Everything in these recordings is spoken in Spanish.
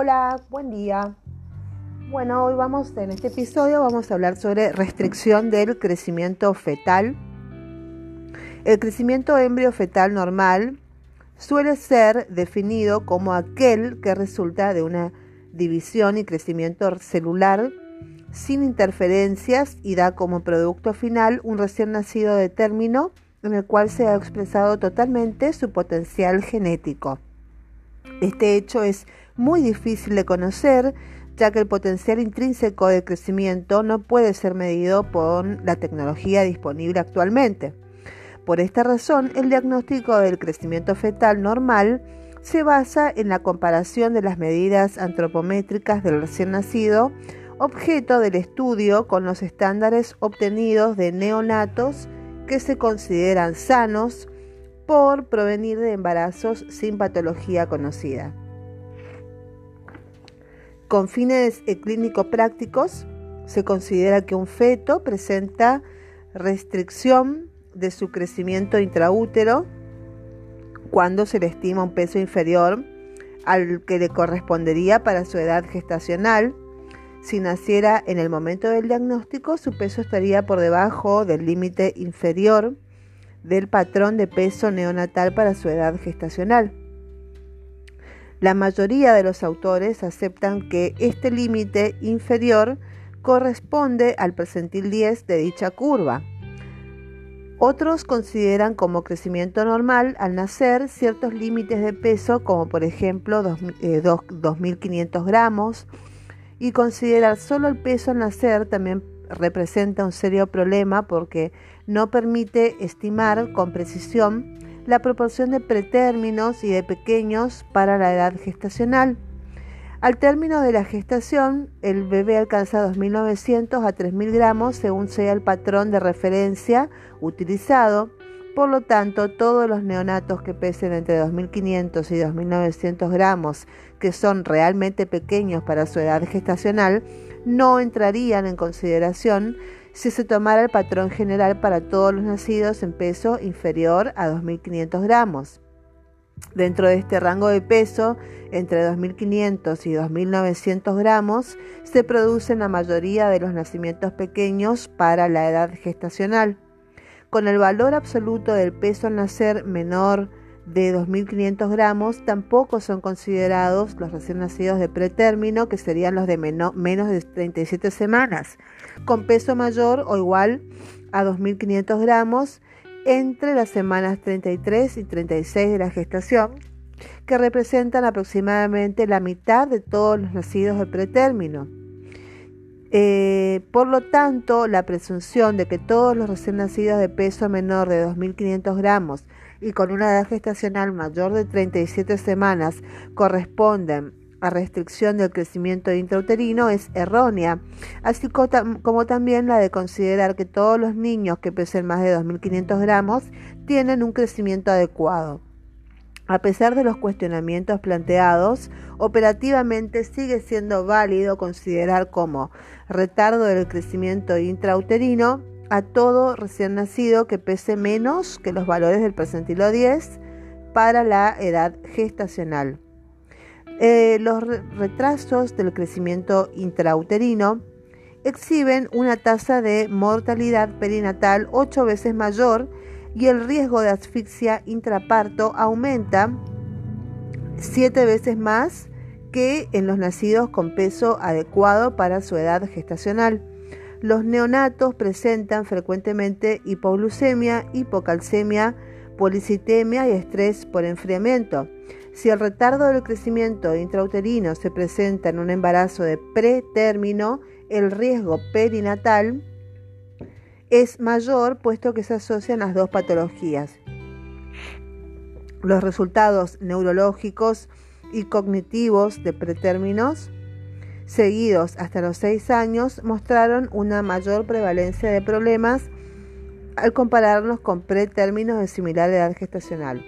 Hola, buen día. Bueno, hoy vamos, en este episodio vamos a hablar sobre restricción del crecimiento fetal. El crecimiento embrio fetal normal suele ser definido como aquel que resulta de una división y crecimiento celular sin interferencias y da como producto final un recién nacido de término en el cual se ha expresado totalmente su potencial genético. Este hecho es muy difícil de conocer, ya que el potencial intrínseco de crecimiento no puede ser medido por la tecnología disponible actualmente. Por esta razón, el diagnóstico del crecimiento fetal normal se basa en la comparación de las medidas antropométricas del recién nacido, objeto del estudio con los estándares obtenidos de neonatos que se consideran sanos por provenir de embarazos sin patología conocida. Con fines clínico-prácticos, se considera que un feto presenta restricción de su crecimiento intraútero cuando se le estima un peso inferior al que le correspondería para su edad gestacional. Si naciera en el momento del diagnóstico, su peso estaría por debajo del límite inferior del patrón de peso neonatal para su edad gestacional. La mayoría de los autores aceptan que este límite inferior corresponde al percentil 10 de dicha curva. Otros consideran como crecimiento normal al nacer ciertos límites de peso, como por ejemplo 2.500 eh, gramos, y considerar solo el peso al nacer también representa un serio problema porque no permite estimar con precisión la proporción de pretérminos y de pequeños para la edad gestacional. Al término de la gestación, el bebé alcanza 2.900 a 3.000 gramos según sea el patrón de referencia utilizado. Por lo tanto, todos los neonatos que pesen entre 2.500 y 2.900 gramos, que son realmente pequeños para su edad gestacional, no entrarían en consideración si se tomara el patrón general para todos los nacidos en peso inferior a 2.500 gramos. Dentro de este rango de peso, entre 2.500 y 2.900 gramos, se producen la mayoría de los nacimientos pequeños para la edad gestacional. Con el valor absoluto del peso al nacer menor de 2.500 gramos tampoco son considerados los recién nacidos de pretérmino, que serían los de menos de 37 semanas, con peso mayor o igual a 2.500 gramos entre las semanas 33 y 36 de la gestación, que representan aproximadamente la mitad de todos los nacidos de pretérmino. Eh, por lo tanto, la presunción de que todos los recién nacidos de peso menor de 2.500 gramos y con una edad gestacional mayor de 37 semanas corresponden a restricción del crecimiento intrauterino es errónea, así como también la de considerar que todos los niños que pesen más de 2.500 gramos tienen un crecimiento adecuado. A pesar de los cuestionamientos planteados, operativamente sigue siendo válido considerar como retardo del crecimiento intrauterino a todo recién nacido que pese menos que los valores del percentilo 10 para la edad gestacional. Eh, los retrasos del crecimiento intrauterino exhiben una tasa de mortalidad perinatal 8 veces mayor y el riesgo de asfixia intraparto aumenta 7 veces más que en los nacidos con peso adecuado para su edad gestacional. Los neonatos presentan frecuentemente hipoglucemia, hipocalcemia, policitemia y estrés por enfriamiento. Si el retardo del crecimiento intrauterino se presenta en un embarazo de pretérmino, el riesgo perinatal es mayor puesto que se asocian las dos patologías. Los resultados neurológicos y cognitivos de pretérminos seguidos hasta los 6 años mostraron una mayor prevalencia de problemas al compararnos con pretérminos de similar edad gestacional.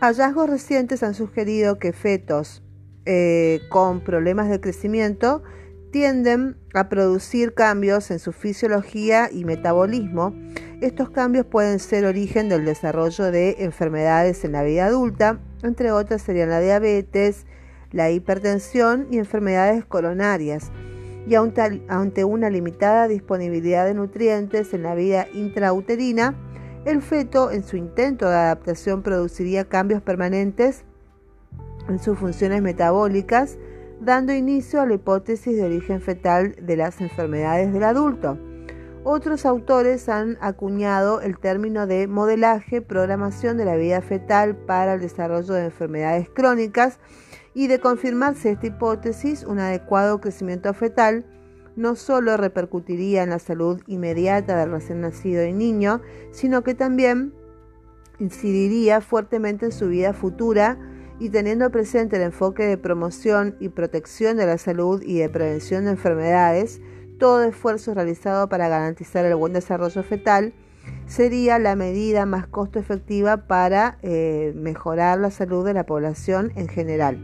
Hallazgos recientes han sugerido que fetos eh, con problemas de crecimiento tienden a producir cambios en su fisiología y metabolismo. Estos cambios pueden ser origen del desarrollo de enfermedades en la vida adulta, entre otras serían la diabetes, la hipertensión y enfermedades coronarias. Y ante una limitada disponibilidad de nutrientes en la vida intrauterina, el feto en su intento de adaptación produciría cambios permanentes en sus funciones metabólicas, dando inicio a la hipótesis de origen fetal de las enfermedades del adulto. Otros autores han acuñado el término de modelaje, programación de la vida fetal para el desarrollo de enfermedades crónicas y de confirmarse esta hipótesis, un adecuado crecimiento fetal no solo repercutiría en la salud inmediata del recién nacido y niño, sino que también incidiría fuertemente en su vida futura y teniendo presente el enfoque de promoción y protección de la salud y de prevención de enfermedades, todo esfuerzo realizado para garantizar el buen desarrollo fetal sería la medida más costo efectiva para eh, mejorar la salud de la población en general.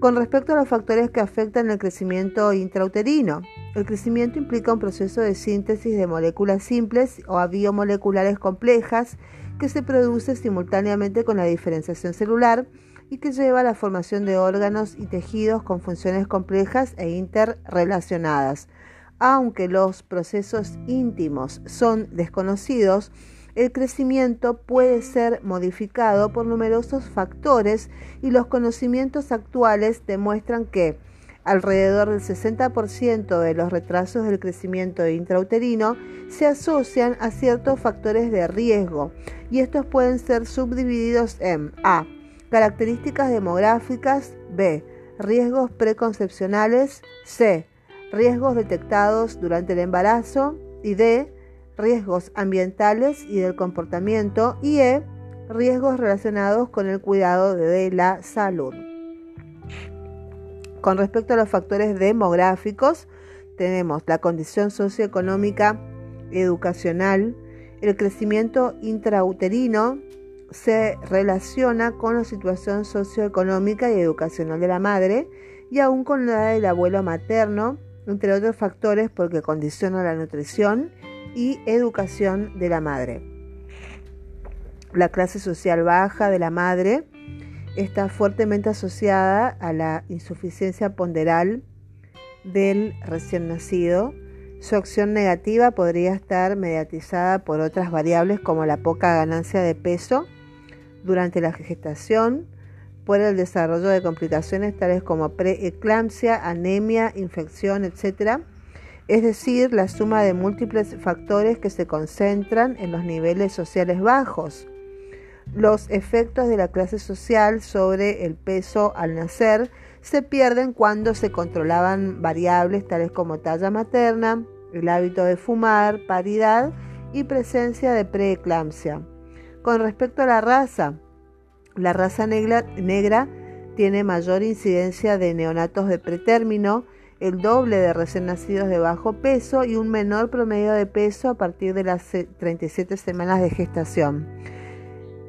Con respecto a los factores que afectan el crecimiento intrauterino, el crecimiento implica un proceso de síntesis de moléculas simples o biomoleculares complejas que se produce simultáneamente con la diferenciación celular y que lleva a la formación de órganos y tejidos con funciones complejas e interrelacionadas. Aunque los procesos íntimos son desconocidos, el crecimiento puede ser modificado por numerosos factores y los conocimientos actuales demuestran que alrededor del 60% de los retrasos del crecimiento intrauterino se asocian a ciertos factores de riesgo y estos pueden ser subdivididos en A. Características demográficas B. Riesgos preconcepcionales C riesgos detectados durante el embarazo y D, riesgos ambientales y del comportamiento y E, riesgos relacionados con el cuidado de la salud. Con respecto a los factores demográficos, tenemos la condición socioeconómica, educacional, el crecimiento intrauterino se relaciona con la situación socioeconómica y educacional de la madre y aún con la del abuelo materno, entre otros factores porque condiciona la nutrición y educación de la madre. La clase social baja de la madre está fuertemente asociada a la insuficiencia ponderal del recién nacido. Su acción negativa podría estar mediatizada por otras variables como la poca ganancia de peso durante la gestación, por el desarrollo de complicaciones tales como preeclampsia, anemia, infección, etc. Es decir, la suma de múltiples factores que se concentran en los niveles sociales bajos. Los efectos de la clase social sobre el peso al nacer se pierden cuando se controlaban variables tales como talla materna, el hábito de fumar, paridad y presencia de preeclampsia. Con respecto a la raza, la raza negra, tiene mayor incidencia de neonatos de pretérmino, el doble de recién nacidos de bajo peso y un menor promedio de peso a partir de las 37 semanas de gestación.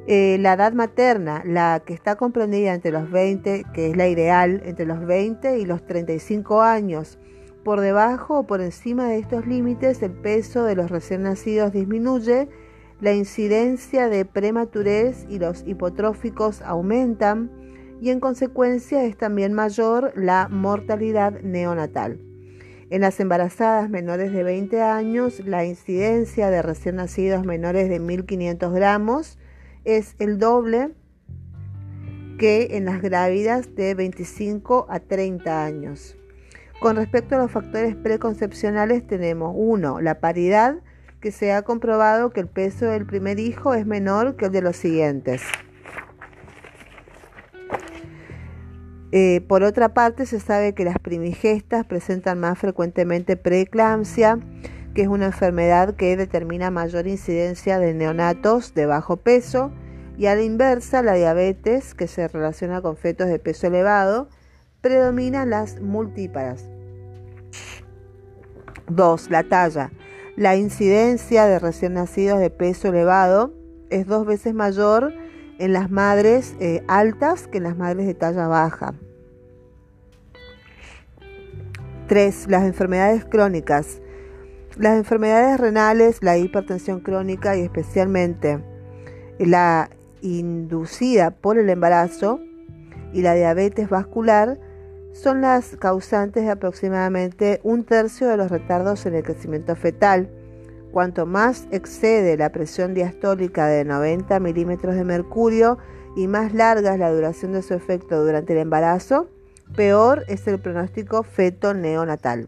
Eh, la edad materna, la que está comprendida entre los 20, que es la ideal, entre los 20 y los 35 años. Por debajo o por encima de estos límites, el peso de los recién nacidos disminuye la incidencia de prematurez y los hipotróficos aumentan y en consecuencia es también mayor la mortalidad neonatal. En las embarazadas menores de 20 años, la incidencia de recién nacidos menores de 1.500 gramos es el doble que en las grávidas de 25 a 30 años. Con respecto a los factores preconcepcionales tenemos uno, La paridad que se ha comprobado que el peso del primer hijo es menor que el de los siguientes. Eh, por otra parte, se sabe que las primigestas presentan más frecuentemente preeclampsia, que es una enfermedad que determina mayor incidencia de neonatos de bajo peso, y a la inversa, la diabetes, que se relaciona con fetos de peso elevado, predomina las multíparas. 2. La talla. La incidencia de recién nacidos de peso elevado es dos veces mayor en las madres eh, altas que en las madres de talla baja. 3. Las enfermedades crónicas. Las enfermedades renales, la hipertensión crónica y especialmente la inducida por el embarazo y la diabetes vascular son las causantes de aproximadamente un tercio de los retardos en el crecimiento fetal. Cuanto más excede la presión diastólica de 90 milímetros de mercurio y más larga es la duración de su efecto durante el embarazo, peor es el pronóstico feto-neonatal.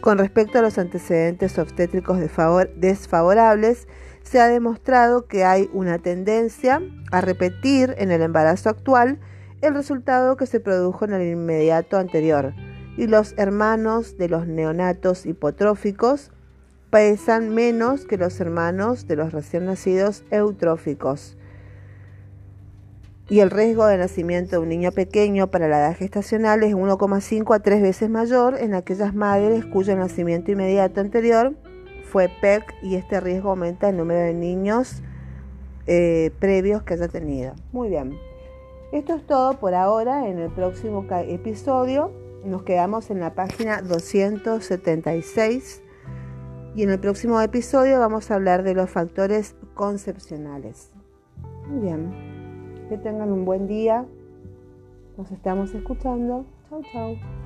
Con respecto a los antecedentes obstétricos desfavorables, se ha demostrado que hay una tendencia a repetir en el embarazo actual el resultado que se produjo en el inmediato anterior, y los hermanos de los neonatos hipotróficos pesan menos que los hermanos de los recién nacidos eutróficos. Y el riesgo de nacimiento de un niño pequeño para la edad gestacional es 1,5 a 3 veces mayor en aquellas madres cuyo nacimiento inmediato anterior fue PEC y este riesgo aumenta el número de niños eh, previos que haya tenido. Muy bien. Esto es todo por ahora. En el próximo episodio nos quedamos en la página 276 y en el próximo episodio vamos a hablar de los factores concepcionales. Muy bien. Que tengan un buen día. Nos estamos escuchando. Chau, chau.